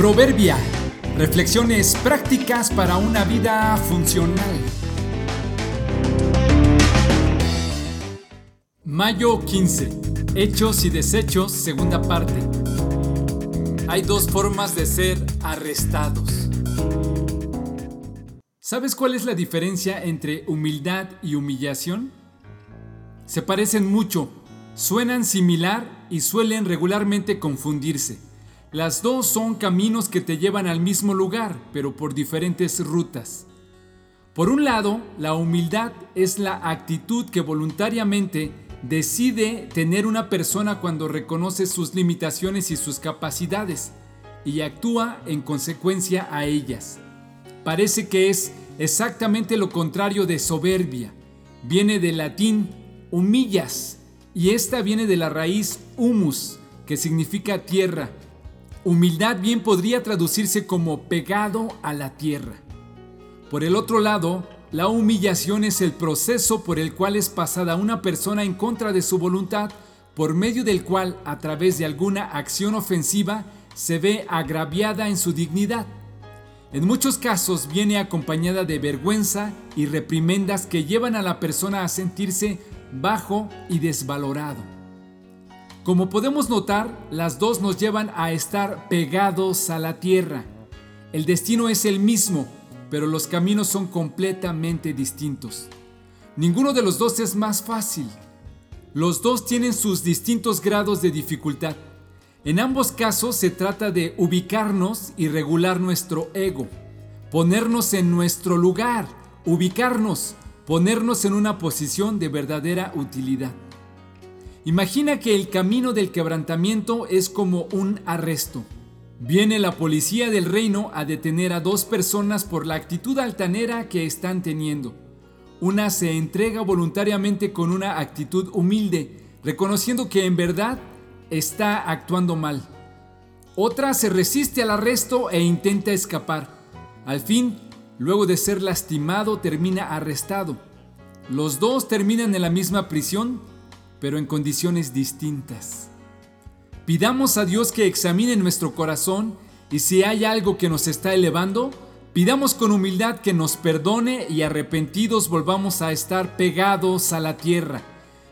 Proverbia. Reflexiones prácticas para una vida funcional. Mayo 15. Hechos y desechos, segunda parte. Hay dos formas de ser arrestados. ¿Sabes cuál es la diferencia entre humildad y humillación? Se parecen mucho, suenan similar y suelen regularmente confundirse. Las dos son caminos que te llevan al mismo lugar, pero por diferentes rutas. Por un lado, la humildad es la actitud que voluntariamente decide tener una persona cuando reconoce sus limitaciones y sus capacidades y actúa en consecuencia a ellas. Parece que es exactamente lo contrario de soberbia. Viene del latín humillas y esta viene de la raíz humus, que significa tierra Humildad bien podría traducirse como pegado a la tierra. Por el otro lado, la humillación es el proceso por el cual es pasada una persona en contra de su voluntad, por medio del cual, a través de alguna acción ofensiva, se ve agraviada en su dignidad. En muchos casos viene acompañada de vergüenza y reprimendas que llevan a la persona a sentirse bajo y desvalorado. Como podemos notar, las dos nos llevan a estar pegados a la tierra. El destino es el mismo, pero los caminos son completamente distintos. Ninguno de los dos es más fácil. Los dos tienen sus distintos grados de dificultad. En ambos casos se trata de ubicarnos y regular nuestro ego, ponernos en nuestro lugar, ubicarnos, ponernos en una posición de verdadera utilidad. Imagina que el camino del quebrantamiento es como un arresto. Viene la policía del reino a detener a dos personas por la actitud altanera que están teniendo. Una se entrega voluntariamente con una actitud humilde, reconociendo que en verdad está actuando mal. Otra se resiste al arresto e intenta escapar. Al fin, luego de ser lastimado, termina arrestado. Los dos terminan en la misma prisión pero en condiciones distintas. Pidamos a Dios que examine nuestro corazón y si hay algo que nos está elevando, pidamos con humildad que nos perdone y arrepentidos volvamos a estar pegados a la tierra.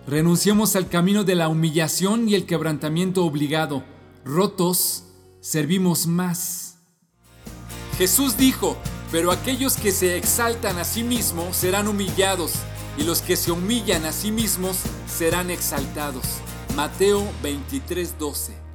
Renunciemos al camino de la humillación y el quebrantamiento obligado. Rotos, servimos más. Jesús dijo, pero aquellos que se exaltan a sí mismos serán humillados y los que se humillan a sí mismos serán exaltados. Mateo 23:12